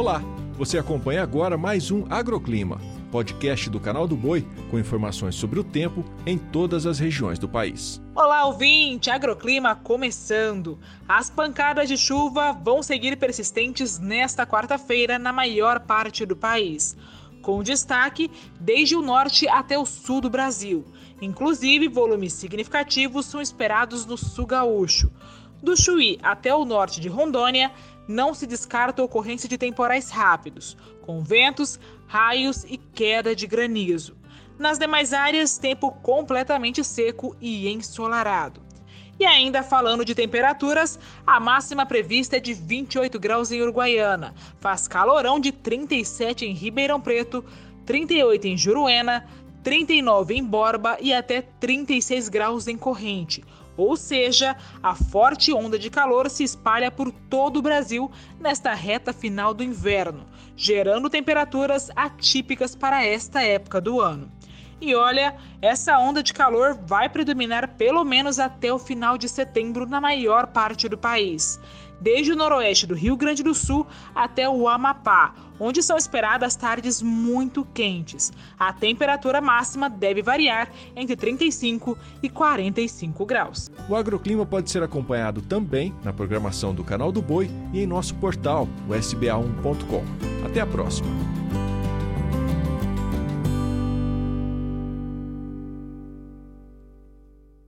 Olá, você acompanha agora mais um Agroclima, podcast do canal do Boi com informações sobre o tempo em todas as regiões do país. Olá, ouvinte! Agroclima começando. As pancadas de chuva vão seguir persistentes nesta quarta-feira na maior parte do país, com destaque desde o norte até o sul do Brasil. Inclusive, volumes significativos são esperados no sul gaúcho. Do Chuí até o norte de Rondônia, não se descarta a ocorrência de temporais rápidos, com ventos, raios e queda de granizo. Nas demais áreas, tempo completamente seco e ensolarado. E ainda falando de temperaturas, a máxima prevista é de 28 graus em Uruguaiana, faz calorão de 37 em Ribeirão Preto, 38 em Juruena, 39 em Borba e até 36 graus em Corrente. Ou seja, a forte onda de calor se espalha por todo o Brasil nesta reta final do inverno, gerando temperaturas atípicas para esta época do ano. E olha, essa onda de calor vai predominar pelo menos até o final de setembro na maior parte do país, desde o noroeste do Rio Grande do Sul até o Amapá, onde são esperadas tardes muito quentes. A temperatura máxima deve variar entre 35 e 45 graus. O agroclima pode ser acompanhado também na programação do Canal do Boi e em nosso portal, o sba1.com. Até a próxima!